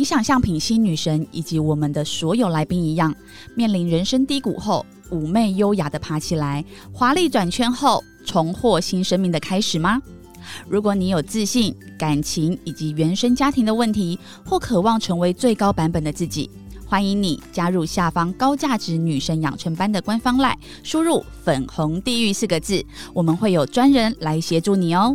你想像品心女神以及我们的所有来宾一样，面临人生低谷后，妩媚优雅的爬起来，华丽转圈后，重获新生命的开始吗？如果你有自信、感情以及原生家庭的问题，或渴望成为最高版本的自己，欢迎你加入下方高价值女神养成班的官方赖，输入“粉红地狱”四个字，我们会有专人来协助你哦。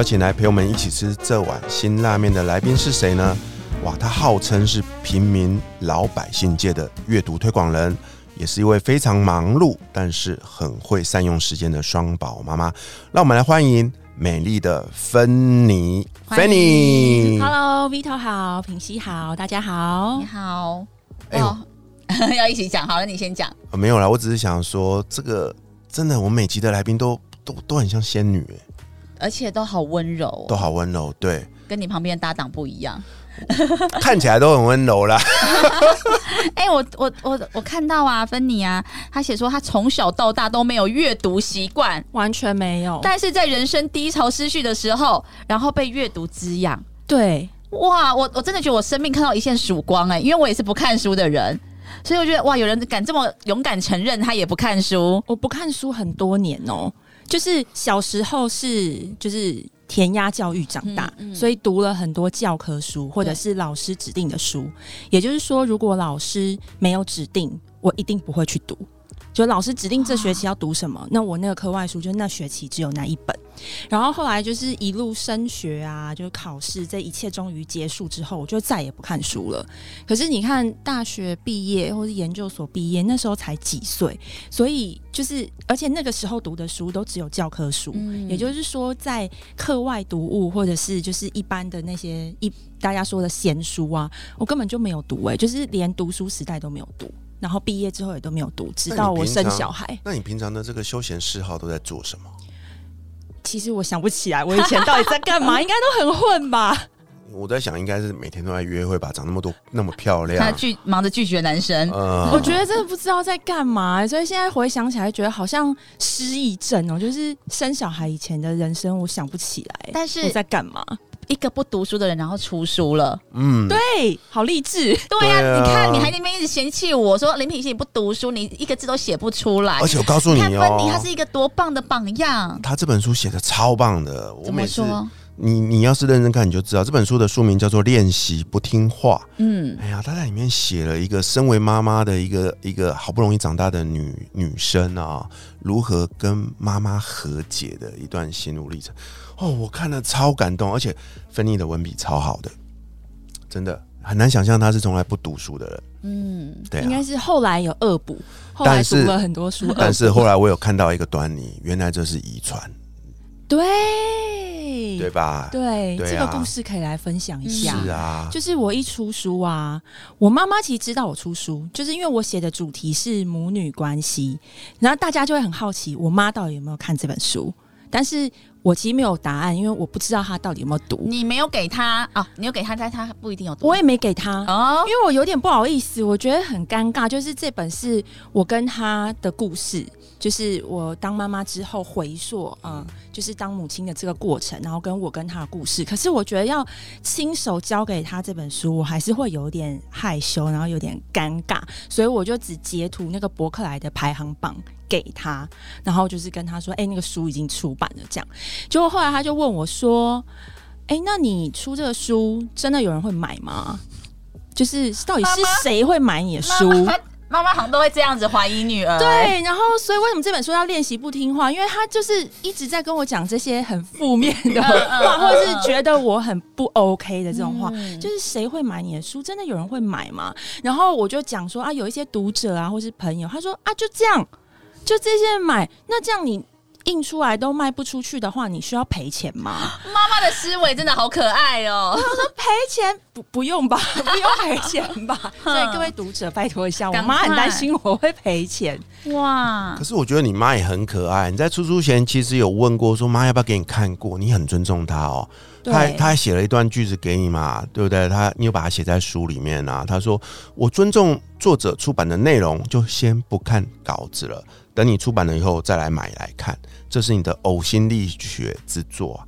邀请来陪我们一起吃这碗辛辣面的来宾是谁呢？哇，他号称是平民老百姓界的阅读推广人，也是一位非常忙碌但是很会善用时间的双宝妈妈。让我们来欢迎美丽的芬妮，芬妮。Hello，Vito 好，品熙好，大家好你。好，哎呦哦，要一起讲，好了，你先讲。呃没有啦，我只是想说，这个真的，我每集的来宾都都都很像仙女、欸，而且都好温柔哦、都好温柔，对，跟你旁边的搭档不一样。看起来都很温柔啦。哎、我我我我看到啊，芬妮啊，她写说她从小到大都没有阅读习惯，完全没有。但是在人生低潮失序的时候，然后被阅读滋养。对，哇，我我真的觉得我生命看到一线曙光哎、因为我也是不看书的人，所以我觉得哇，有人敢这么勇敢承认他也不看书，我不看书很多年哦，就是小时候是就是填鸭教育长大，嗯嗯所以读了很多教科书或者是老师指定的书。也就是说，如果老师没有指定，我一定不会去读。就老师指定这学期要读什么，那我那个课外书就那学期只有那一本。然后后来就是一路升学啊，就是考试，这一切终于结束之后，我就再也不看书了。可是你看，大学毕业或是研究所毕业，那时候才几岁，所以就是，而且那个时候读的书都只有教科书，嗯也就是说，在课外读物或者是就是一般的那些一大家说的闲书啊，我根本就没有读哎、就是连读书时代都没有读，然后毕业之后也都没有读，直到我生小孩。那你平常的这个休闲嗜好都在做什么？其实我想不起来，我以前到底在干嘛，应该都很混吧。我在想，应该是每天都在约会吧，长那么多那么漂他亮，拒忙着拒绝男生。呃我觉得真的不知道在干嘛，所以现在回想起来，觉得好像失忆症哦，就是生小孩以前的人生，我想不起来。但是我在干嘛？一个不读书的人，然后出书了。嗯，对，好励志。对呀、你看，你还在那边一直嫌弃我说林品熙你不读书，你一个字都写不出来。而且我告诉你看芬妮，她哦是，一个多棒的榜样。他这本书写的超棒的，我怎么说？你你要是认真看，你就知道这本书的书名叫做《练习不听话》。嗯，哎呀，他在里面写了一个身为妈妈的一个一个好不容易长大的女女生啊，如何跟妈妈和解的一段心路历程。哦，我看了超感动，而且芬妮的文笔超好的，真的很难想象她是从来不读书的人。嗯，对啊，应该是后来有恶补，后来但是读了很多书，恶但是后来我有看到一个端倪，原来这是遗传，对对吧？对，对啊这个故事可以来分享一下。是啊，就是我一出书啊，我妈妈其实知道我出书，就是因为我写的主题是母女关系，然后大家就会很好奇，我妈到底有没有看这本书？但是我其实没有答案，因为我不知道他到底有没有读，你没有给他啊，你有给他，但他不一定有读。我也没给他。哦因，为我有点不好意思，我觉得很尴尬。就是这本是我跟他的故事，就是我当妈妈之后回溯，嗯，就是当母亲的这个过程，然后跟我跟他的故事。可是我觉得要亲手交给他这本书，我还是会有点害羞，然后有点尴尬，所以我就只截图那个博客来的排行榜。给他，然后就是跟他说：“哎、那个书已经出版了。”这样，结果后来他就问我说：“哎、那你出这个书，真的有人会买吗？就是到底是谁会买你的书？妈妈妈妈好像都会这样子怀疑女儿。，对，然后所以为什么这本书要练习不听话？因为他就是一直在跟我讲这些很负面的话，或者是觉得我很不 OK 的这种话。嗯就是谁会买你的书？真的有人会买吗？然后我就讲说啊，有一些读者啊，或是朋友，他说啊，就这样，就这些人买，那这样你印出来都卖不出去的话，你需要赔钱吗？妈妈的思维真的好可爱哦。赔钱不不用吧，不用赔钱吧。所以各位读者，拜托一下，我妈很担心我会赔钱。哇！可是我觉得你妈也很可爱。你在出书前其实有问过说妈要不要给你看过？你很尊重她哦。他还他还写了一段句子给你嘛，对不对？她你有把它写在书里面啊？她说：“我尊重作者出版的内容，就先不看稿子了，等你出版了以后再来买来看。这是你的呕心沥血之作，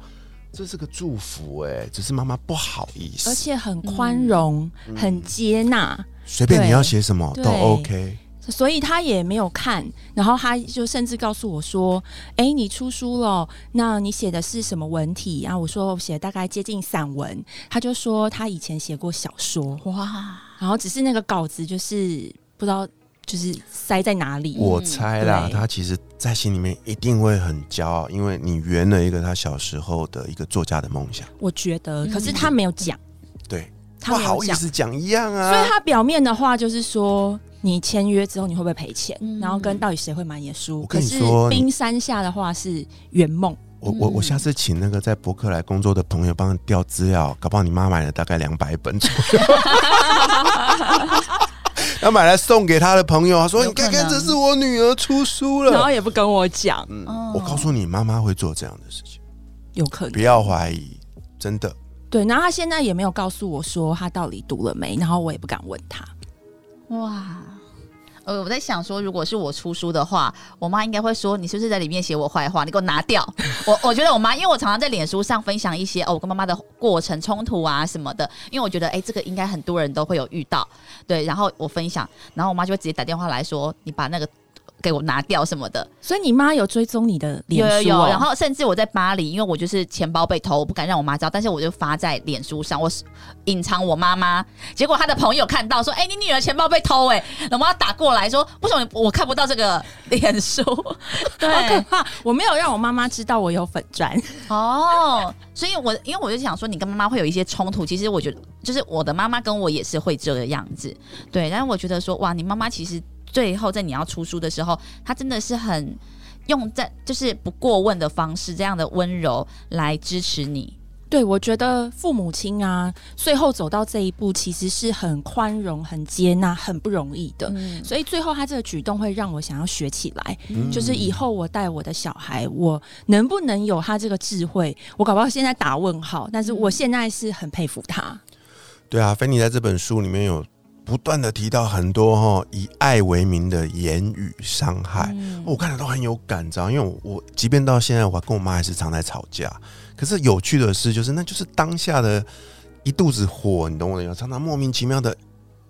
这是个祝福哎，只是妈妈不好意思，而且很宽容，很接纳，随便你要写什么都 OK。”所以他也没有看，然后他就甚至告诉我说：“哎，你出书了，那你写的是什么文体？”然后我说：“我写大概接近散文。”他就说他以前写过小说，哇！然后只是那个稿子就是不知道就是塞在哪里。我猜啦，他其实在心里面一定会很骄傲，因为你圆了一个他小时候的一个作家的梦想。我觉得，可是他没有讲，对他，不好意思讲一样啊。所以他表面的话就是说。你签约之后你会不会赔钱？然后跟到底谁会买你的书？可是冰山下的话是圆梦。我我我下次请那个在博客来工作的朋友帮你调资料，搞不好你妈买了大概两百本，要买来送给他的朋友，他说你看看这是我女儿出书了，然后也不跟我讲。嗯，我告诉你，妈妈会做这样的事情，有可能。不要怀疑，真的。对，然后他现在也没有告诉我说他到底读了没，然后我也不敢问他。哇。呃，我在想说，如果是我出书的话，我妈应该会说：“你是不是在里面写我坏话？你给我拿掉！”我我觉得我妈，因为我常常在脸书上分享一些哦，我跟妈妈的过程冲突啊什么的，因为我觉得哎，这个应该很多人都会有遇到，对。然后我分享，然后我妈就会直接打电话来说：“你把那个。”给我拿掉什么的，所以你妈有追踪你的脸书，有有有。然后甚至我在巴黎，因为我就是钱包被偷，我不敢让我妈知道，但是我就发在脸书上，我隐藏我妈妈。结果她的朋友看到说：“哎，你女儿钱包被偷！”哎，我妈打过来说：“为什么我看不到这个脸书？”对，好可怕！我没有让我妈妈知道我有粉钻哦，所以我因为我就想说，你跟妈妈会有一些冲突。其实我觉得，就是我的妈妈跟我也是会这个样子，对。但是我觉得说，哇，你妈妈其实。最后，在你要出书的时候，他真的是很用在就是不过问的方式，这样的温柔来支持你。对，我觉得父母亲啊，最后走到这一步，其实是很宽容、很接纳、很不容易的。所以最后他这个举动会让我想要学起来，就是以后我带我的小孩，我能不能有他这个智慧？我搞不好现在打问号，但是我现在是很佩服他。对啊，菲尼在这本书里面有。不断的提到很多哈以爱为名的言语伤害，我看了都很有感知道。因为我即便到现在，我跟我妈还是常在吵架。可是有趣的是，就是那就是当下的一肚子火，你懂我的意思？常常莫名其妙的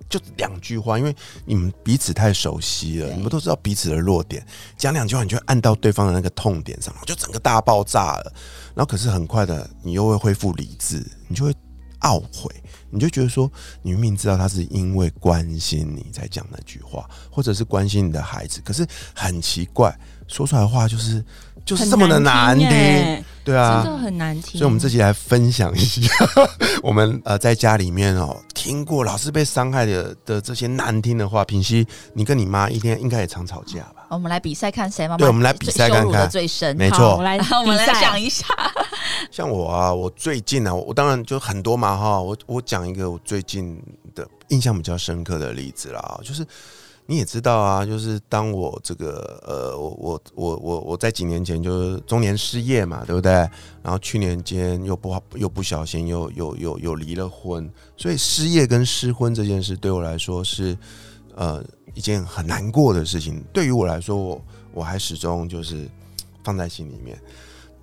就两句话，因为你们彼此太熟悉了，你们都知道彼此的弱点，讲两句话你就按到对方的那个痛点上，就整个大爆炸了。然后可是很快的，你又会恢复理智，你就会懊悔。你就觉得说，你明明知道他是因为关心你才讲那句话，或者是关心你的孩子，可是很奇怪，说出来的话就是就是这么的难听，对啊，真的很难听。所以，我们这期来分享一下，我们呃在家里面哦听过老是被伤害的的这些难听的话。平息，你跟你妈一天应该也常吵架吧？我们来比赛看谁妈妈对，我们来比赛看看最深，没错。我们来，我们来 讲一下。像我啊，我最近啊，我当然就很多嘛哈。我我讲一个我最近的印象比较深刻的例子啦，就是你也知道啊，就是当我这个呃，我我我我我在几年前就是中年失业嘛，对不对？然后去年间又不好又不小心又又又又离了婚，所以失业跟失婚这件事对我来说是呃一件很难过的事情。对于我来说，我我还始终就是放在心里面。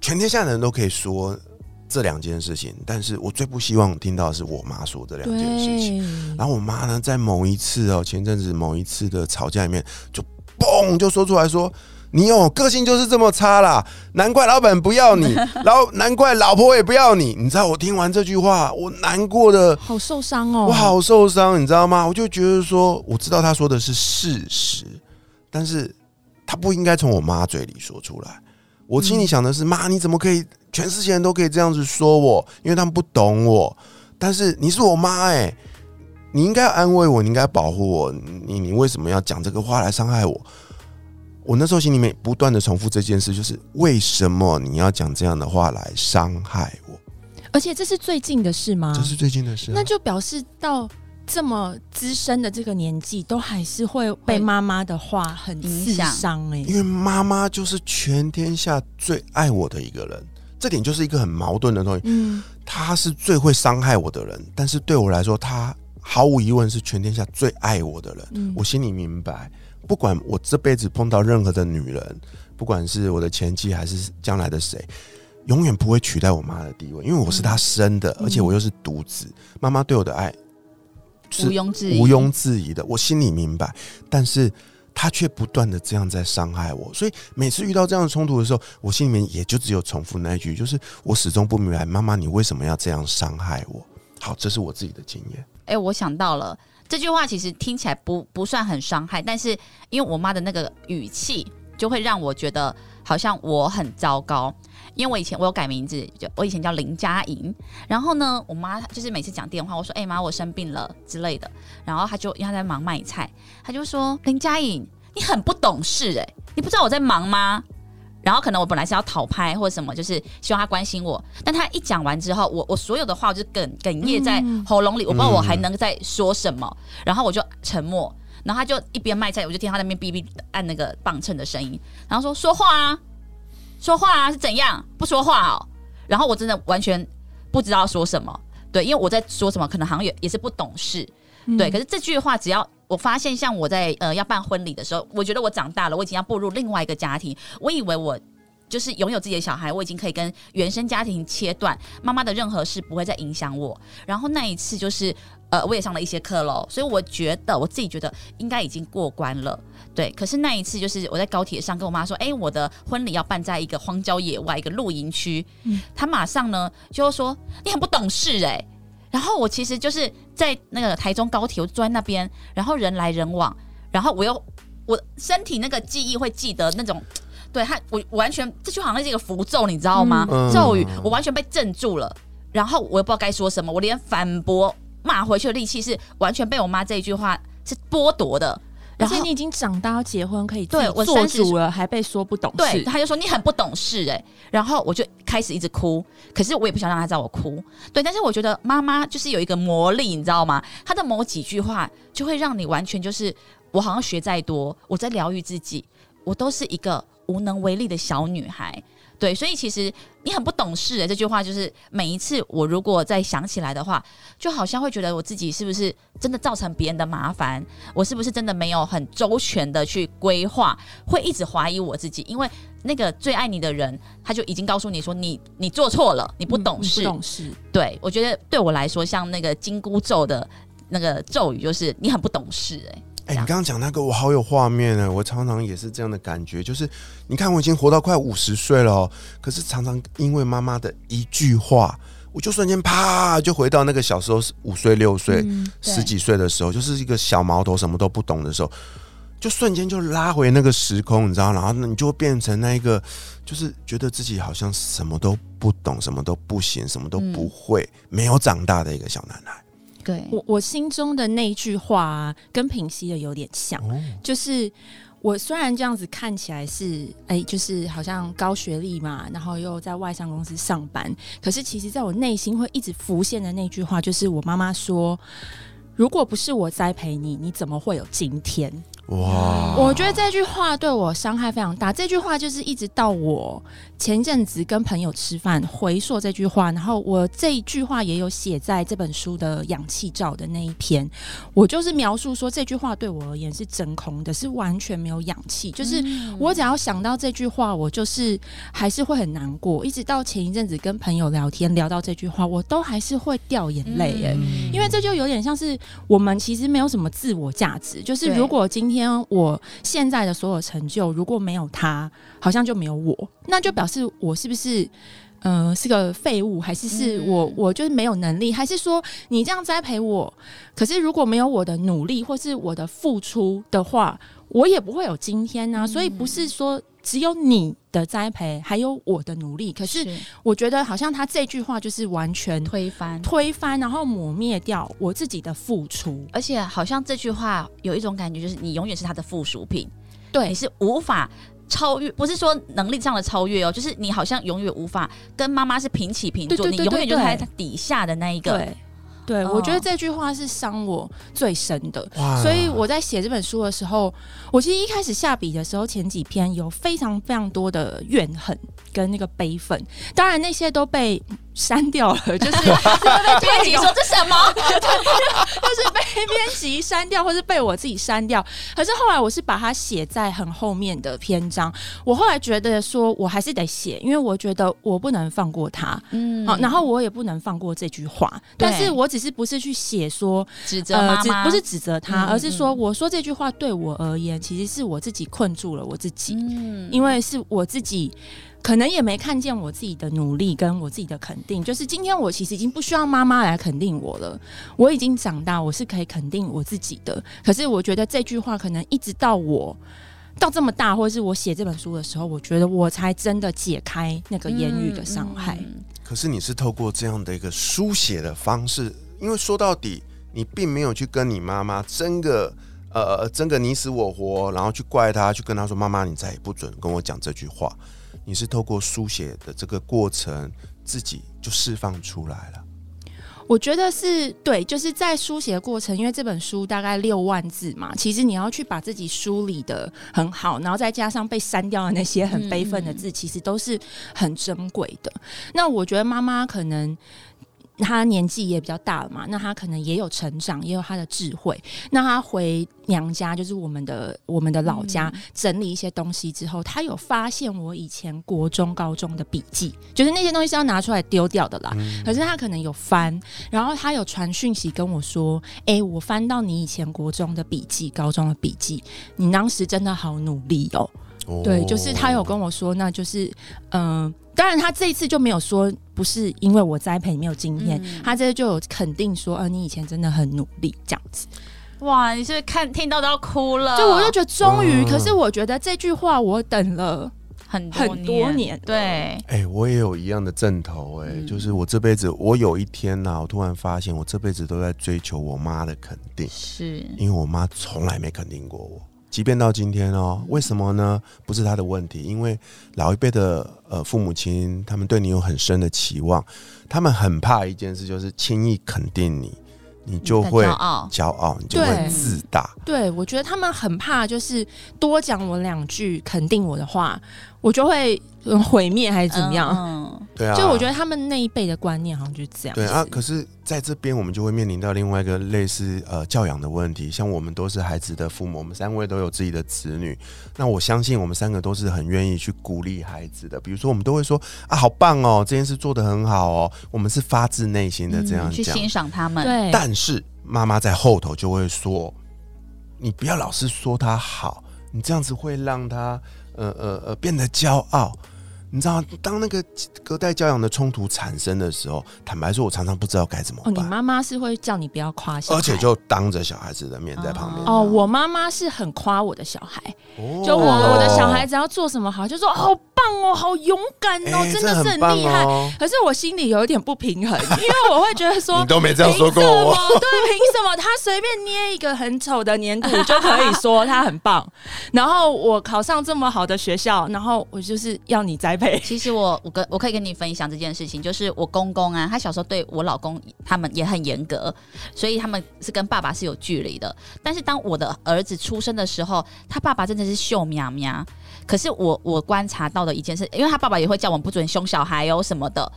全天下的人都可以说这两件事情，但是我最不希望听到的是我妈说这两件事情。然后我妈呢，在某一次哦，前阵子某一次的吵架里面，就嘣就说出来说：“你哦，个性就是这么差啦，难怪老板不要你，然后难怪老婆也不要你。”你知道我听完这句话，我难过的好受伤哦，我好受伤，你知道吗？我就觉得说，我知道他说的是事实，但是他不应该从我妈嘴里说出来。我心里想的是，妈，你怎么可以？全世界人都可以这样子说我，因为他们不懂我。但是你是我妈，哎，你应该安慰我，你应该保护我。你你为什么要讲这个话来伤害我？我那时候心里面不断的重复这件事，就是为什么你要讲这样的话来伤害我？而且这是最近的事吗？这是最近的事啊、那就表示到这么资深的这个年纪，都还是会被妈妈的话很刺影响伤哎、因为妈妈就是全天下最爱我的一个人，这点就是一个很矛盾的东西。嗯，她是最会伤害我的人，但是对我来说，她毫无疑问是全天下最爱我的人。嗯我心里明白，不管我这辈子碰到任何的女人，不管是我的前妻还是将来的谁，永远不会取代我妈的地位，因为我是她生的，嗯而且我又是独子，妈妈对我的爱是毋庸置疑，毋庸置疑的，我心里明白，但是他却不断的这样在伤害我，所以每次遇到这样的冲突的时候，我心里面也就只有重复那一句，就是我始终不明白，妈妈你为什么要这样伤害我？好，这是我自己的经验。哎、我想到了这句话，其实听起来不不算很伤害，但是因为我妈的那个语气，就会让我觉得好像我很糟糕。因为我以前我有改名字，就我以前叫林佳莹，然后呢，我妈就是每次讲电话，我说：“哎、妈，我生病了之类的。”然后她就因为她在忙卖菜，她就说：“林佳莹，你很不懂事哎、你不知道我在忙吗？”然后可能我本来是要讨拍或者什么，就是希望她关心我，但她一讲完之后，我我所有的话我就哽哽咽在喉咙里，我不知道我还能再说什么，然后我就沉默。然后她就一边卖菜，我就听她那边哔哔按那个磅秤的声音，然后说说话啊，说话啊是怎样？不说话哦。然后我真的完全不知道说什么，对，因为我在说什么，可能好像也也是不懂事，对。可是这句话，只要我发现，像我在呃要办婚礼的时候，我觉得我长大了，我已经要步入另外一个家庭，我以为我。就是拥有自己的小孩，我已经可以跟原生家庭切断，妈妈的任何事不会再影响我。然后那一次就是，呃，我也上了一些课喽，所以我觉得我自己觉得应该已经过关了。对，可是那一次就是我在高铁上跟我妈说，哎、我的婚礼要办在一个荒郊野外一个露营区，嗯她马上呢就说你很不懂事哎、然后我其实就是在那个台中高铁，我坐在那边，然后人来人往，然后我又我身体那个记忆会记得那种。对他，我我完全这就好像是一个符咒，你知道吗？嗯咒语，我完全被镇住了。然后我也不知道该说什么，我连反驳骂回去的力气是完全被我妈这一句话是剥夺的。然后而且你已经长大要结婚，可以对我做30主了，还被说不懂对，事。他就说你很不懂事哎、然后我就开始一直哭，可是我也不想让他知道我哭，对，但是我觉得妈妈就是有一个魔力，你知道吗？她的某几句话就会让你完全就是我好像学再多，我在疗愈自己，我都是一个无能为力的小女孩。对，所以其实你很不懂事哎、这句话就是每一次我如果再想起来的话，就好像会觉得我自己是不是真的造成别人的麻烦，我是不是真的没有很周全的去规划，会一直怀疑我自己，因为那个最爱你的人，他就已经告诉你说你你做错了，你不懂嗯事。不懂事。对我觉得对我来说，像那个金箍咒的那个咒语，就是你很不懂事哎、哎、你刚刚讲那个，我好有画面呢。我常常也是这样的感觉，就是你看我已经活到快五十岁了哦，可是常常因为妈妈的一句话，我就瞬间啪就回到那个小时候五岁、六岁、嗯十几岁的时候，就是一个小毛头，什么都不懂的时候，就瞬间就拉回那个时空，你知道，然后你就会变成那一个，就是觉得自己好像什么都不懂，什么都不行，什么都不会，没有长大的一个小男孩。对，我我心中的那句话、啊、跟平息的有点像，哦，就是我虽然这样子看起来是哎、就是好像高学历嘛，然后又在外商公司上班，可是其实在我内心会一直浮现的那句话，就是我妈妈说：“如果不是我栽培你，你怎么会有今天？”哇，我觉得这句话对我伤害非常大。这句话就是一直到我前一阵子跟朋友吃饭回溯这句话，然后我这一句话也有写在这本书的氧气罩的那一篇。我就是描述说这句话对我而言是真空的，是完全没有氧气。就是我只要想到这句话，我就是还是会很难过。一直到前一阵子跟朋友聊天聊到这句话，我都还是会掉眼泪耶。嗯因为这就有点像是我们其实没有什么自我价值，就是如果今天我现在的所有成就如果没有他，好像就没有我，那就表示我是不是？呃，是个废物，还是是嗯我我就是没有能力，还是说你这样栽培我？可是如果没有我的努力或是我的付出的话，我也不会有今天啊。所以不是说只有你的栽培，还有我的努力。可是我觉得好像他这句话就是完全推翻，推翻，然后抹灭掉我自己的付出。而且好像这句话有一种感觉，就是你永远是他的附属品。对你是无法超越，不是说能力上的超越哦，就是你好像永远无法跟妈妈是平起平坐，对对对你永远就在底下的那一个。对。哦我觉得这句话是伤我最深的。所以我在写这本书的时候，我其实一开始下笔的时候，前几篇有非常非常多的怨恨跟那个悲愤，当然那些都被删掉了，就是被编辑说这什么？就是被编辑删掉，或是被我自己删掉。可是后来我是把它写在很后面的篇章。我后来觉得说，我还是得写，因为我觉得我不能放过他。嗯好，然后我也不能放过这句话。但是我只是不是去写说，指责妈妈，指不是指责他，嗯而是说我说这句话对我而言，其实是我自己困住了我自己，嗯因为是我自己。可能也没看见我自己的努力跟我自己的肯定，就是今天我其实已经不需要妈妈来肯定我了，我已经长大，我是可以肯定我自己的。可是我觉得这句话可能一直到我到这么大，或者是我写这本书的时候，我觉得我才真的解开那个言语的伤害。嗯可是你是透过这样的一个书写的方式，因为说到底，你并没有去跟你妈妈争个呃争个你死我活，然后去怪她，去跟她说妈妈，你再也不准跟我讲这句话。你是透过书写的这个过程，自己就释放出来了。我觉得是对，就是在书写的过程，因为这本书大概六万字嘛，其实你要去把自己梳理的很好，然后再加上被删掉的那些很悲愤的字，其实都是很珍贵的。那我觉得妈妈可能。她年纪也比较大了嘛，那他可能也有成长，也有他的智慧。那他回娘家，就是我们的我们的老家，整理一些东西之后，他有发现我以前国中、高中的笔记，就是那些东西是要拿出来丢掉的啦。可是他可能有翻，然后他有传讯息跟我说：“哎、我翻到你以前国中的笔记、高中的笔记，你当时真的好努力哦。”哦对，就是他有跟我说，那就是嗯、当然他这一次就没有说不是因为我栽培你没有经验，嗯。他这次就有肯定说，呃，你以前真的很努力这样子。哇，你是不是看听到都要哭了？就我就觉得终于，嗯可是我觉得这句话我等了，很很多年对，哎、我也有一样的阵头、哎、嗯。就是我这辈子，我有一天呐、我突然发现，我这辈子都在追求我妈的肯定，是。因为我妈从来没肯定过我，即便到今天哦，为什么呢？不是他的问题，因为老一辈的呃父母亲，他们对你有很深的期望，他们很怕一件事，就是轻易肯定你，你就会骄傲骄傲，你就会自大。对我觉得他们很怕，就是多讲我两句肯定我的话，我就会呃毁灭还是怎么样。嗯对啊，就我觉得他们那一辈的观念好像就是这样。对啊，可是在这边我们就会面临到另外一个类似呃教养的问题。像我们都是孩子的父母，我们三位都有自己的子女。那我相信我们三个都是很愿意去鼓励孩子的。比如说，我们都会说啊，好棒哦，这件事做得很好哦。我们是发自内心的这样。嗯去欣赏他们，对，但是妈妈在后头就会说，你不要老是说他好，你这样子会让他呃呃呃变得骄傲。你知道，当那个隔代教养的冲突产生的时候，坦白说，我常常不知道该怎么哦，你。妈妈是会叫你不要夸小孩，而且就当着小孩子的面在旁边。哦，我妈妈是很夸我的小孩，哦就我我的小孩只要做什么好，就说好棒哦，好勇敢哦，哎真的是很厉害。哦可是我心里有一点不平衡，因为我会觉得说你。都没这样说过我。凭什么？对，凭什么他随便捏一个很丑的粘土就可以说他很棒？然后我考上这么好的学校，然后我就是要你栽培。其实我我跟我可以跟你分享这件事情，就是我公公啊，他小时候对我老公他们也很严格，所以他们是跟爸爸是有距离的。但是当我的儿子出生的时候，他爸爸真的是秀喵喵。可是我我观察到的一件事，因为他爸爸也会叫我们不准凶小孩哦什么的，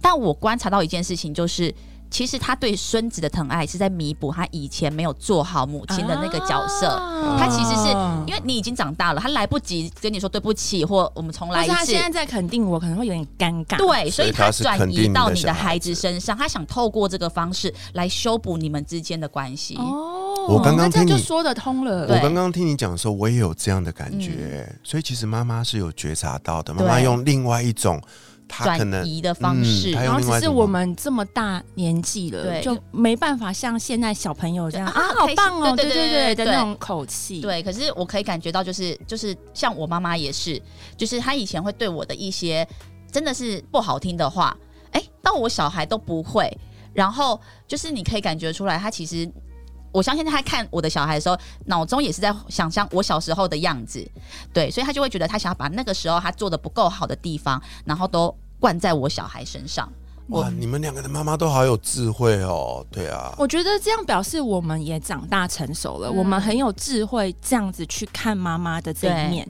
但我观察到一件事情就是。其实他对孙子的疼爱是在弥补他以前没有做好母亲的那个角色，啊他其实是因为你已经长大了，他来不及跟你说对不起，或我们重来一次但是他现。在在肯定我，可能会有点尴尬。对，所以他转肯定你移到你的孩子子身上，他想透过这个方式来修补你们之间的关系。哦，我刚刚听你就说得通了。我刚刚听你讲的时候，我也有这样的感觉，所以其实妈妈是有觉察到的。妈妈用另外一种，她可能转移的方式，然后只是我们这么大年纪了，对。就没办法像现在小朋友这样啊啊，好棒哦，对对对对对的那种口气。，对，可是我可以感觉到，就是就是像我妈妈也是，就是她以前会对我的一些真的是不好听的话，哎、到我小孩都不会。然后就是你可以感觉出来，她其实我相信他看我的小孩的时候，脑中也是在想象我小时候的样子，对，所以他就会觉得他想要把那个时候他做的不够好的地方，然后都灌在我小孩身上。哇，你们两个的妈妈都好有智慧哦，对啊，我觉得这样表示我们也长大成熟了，嗯。我们很有智慧，这样子去看妈妈的这一面，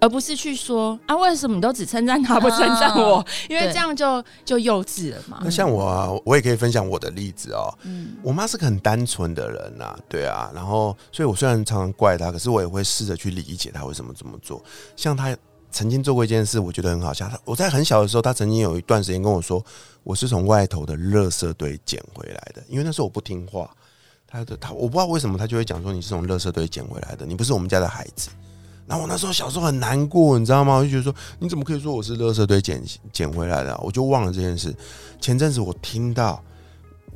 而不是去说啊，为什么你都只称赞她不称赞我？因为这样就就幼稚了嘛。那。像我啊，我也可以分享我的例子哦。嗯。我妈是个很单纯的人呐、对啊，然后所以我虽然常常怪她，可是我也会试着去理解她为什么这么做。像她曾经做过一件事，我觉得很好笑。他我在很小的时候，他曾经有一段时间跟我说，我是从外头的垃圾堆捡回来的，因为那时候我不听话。他的他我不知道为什么，他就会讲说你是从垃圾堆捡回来的，你不是我们家的孩子。然后我那时候小时候很难过，你知道吗？我就觉得说，你怎么可以说我是垃圾堆捡捡回来的、我就忘了这件事。前阵子我听到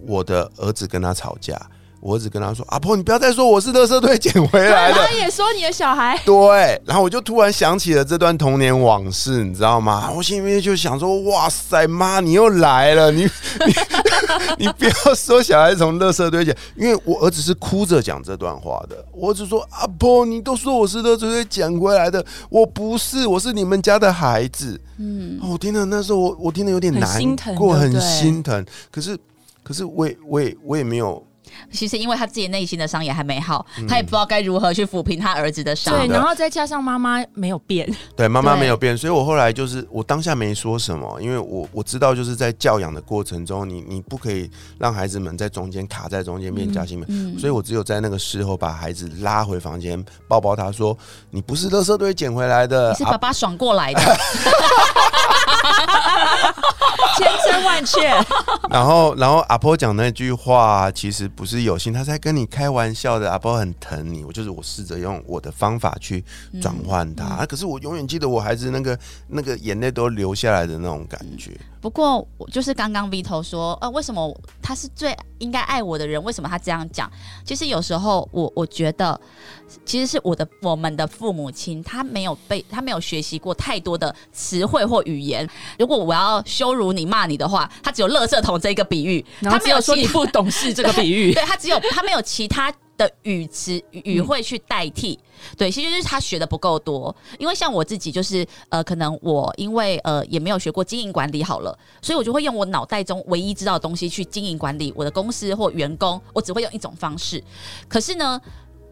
我的儿子跟他吵架，我儿子跟他说：“阿婆，你不要再说我是乐色堆捡回来的。他也说你的小孩”对，然后我就突然想起了这段童年往事，你知道吗？我心里面就想说：“哇塞，妈，你又来了！你你 你不要说小孩从乐色堆捡，因为我儿子是哭着讲这段话的。我儿子说：“阿婆，你都说我是乐色堆捡回来的，我不是，我是你们家的孩子。”嗯，哦，我听了那时候我我听了有点难过，很心疼。可是可是我也我也我也没有其实因为他自己内心的伤也还没好，他也不知道该如何去抚平他儿子的伤。对，然后再加上妈妈没有变，对妈妈没有变，所以我后来就是我当下没说什么，因为我我知道就是在教养的过程中，你你不可以让孩子们在中间卡在中间变夹心饼。嗯所以我只有在那个事后把孩子拉回房间，抱抱他说：“你不是垃圾堆捡回来的。你是爸啊爸爽过来的，千 真万确。然后，然后阿婆讲那句话，其实不是有心，他在跟你开玩笑的。阿婆很疼你，我就是我试着用我的方法去转换他、啊。可是我永远记得我孩子那个那个眼泪都流下来的那种感觉。不过，我就是刚刚 Vito 说，呃，为什么他是最应该爱我的人？为什么他这样讲？其实有时候我我觉得，其实是我的我们的父母亲，他没有被他没有学习过太多的词汇或语言。如果我要羞辱你、骂你的话，他只有垃圾桶这一个比喻，他没有其只有说你不懂事这个比喻，对他只有他没有其他的语词语语汇去代替。对，其实就是他学的不够多。因为像我自己，就是呃，可能我因为呃也没有学过经营管理好了，所以我就会用我脑袋中唯一知道的东西去经营管理我的公司或员工，我只会用一种方式。可是呢，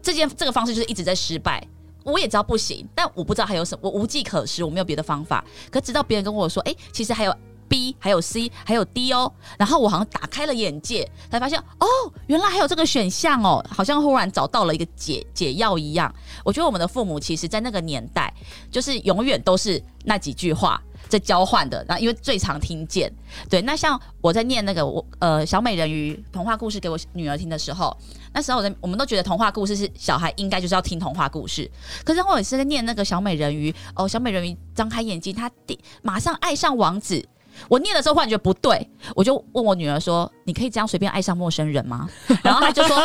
这件这个方式就是一直在失败。我也知道不行，但我不知道还有什么，我无计可施，我没有别的方法。可直到别人跟我说，哎、其实还有 B，还有 C，还有 D 哦，然后我好像打开了眼界，才发现哦，原来还有这个选项哦，好像忽然找到了一个解解药一样。我觉得我们的父母其实，在那个年代，就是永远都是那几句话在交换的，然后因为最常听见。对，那像我在念那个我呃小美人鱼童话故事给我女儿听的时候，那时候我在我们都觉得童话故事是小孩应该就是要听童话故事，可是我也是在念那个小美人鱼哦，小美人鱼张开眼睛，她第马上爱上王子。我念的时候忽然觉得不对，我就问我女儿说：“你可以这样随便爱上陌生人吗？” 然后他就说：“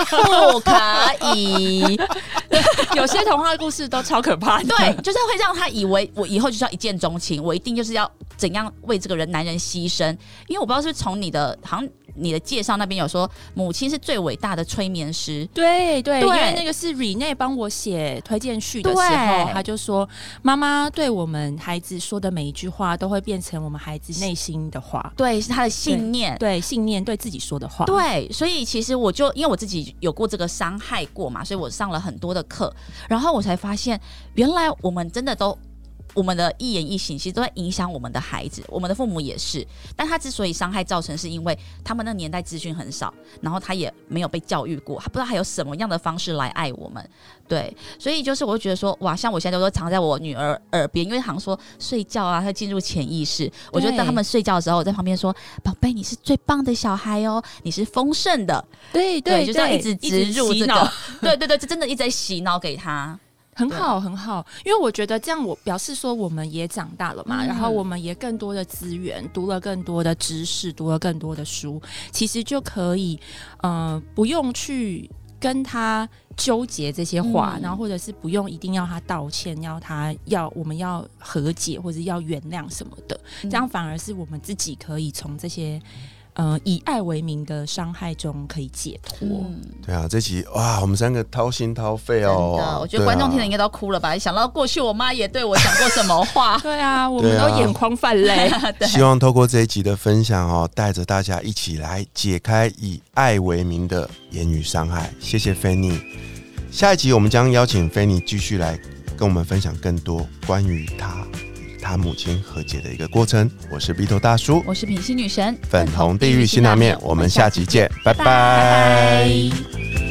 不可以。有些童话故事都超可怕的。”对，就是会让他以为我以后就是要一见钟情，我一定就是要怎样为这个人男人牺牲。因为我不知道是从你的好像你的介绍那边有说，母亲是最伟大的催眠师。对对，对因为那个是 Rene 帮我写推荐序的时候，他就说妈妈对我们孩子说的每一句话，都会变成我们孩子内心的话，对，是他的信念。对信念，对自自己说的话。对，所以其实我就因为我自己有过这个伤害过嘛，所以我上了很多的课，然后我才发现，原来我们真的都。我们的一言一行其实都在影响我们的孩子，我们的父母也是。但他之所以伤害造成，是因为他们那个年代资讯很少，然后他也没有被教育过，他不知道还有什么样的方式来爱我们。对，所以就是我就觉得说，哇，像我现在都常在我女儿耳边，因为好像说睡觉啊，会进入潜意识。我觉得当他们睡觉的时候，我在旁边说：“宝贝，你是最棒的小孩哦，你是丰盛的。”对对，就这样一直植入这个，对对对，这真的一直在洗脑给他。很好，很好，因为我觉得这样，我表示说我们也长大了嘛，嗯然后我们也更多的资源，读了更多的知识，读了更多的书，其实就可以，呃，不用去跟他纠结这些话，嗯。然后或者是不用一定要他道歉，要他要我们要和解或者要原谅什么的，嗯。这样反而是我们自己可以从这些。呃以爱为名的伤害中可以解脱。嗯，对啊，这集哇，我们三个掏心掏肺真哦。的，我觉得观众听了应该该都哭了吧？想到过去我妈也对我讲过什么话，对啊，我们都眼眶泛泪。希望透过这一集的分享哦，带着大家一起来解开以爱为名的言语伤害。谢谢菲尼。下一集我们将邀请菲尼继续来跟我们分享更多关于他与他母亲和解的一个过程。我是 B 头大叔，我是品心女神，粉红地狱辛辣面，我们下集见，拜拜。拜拜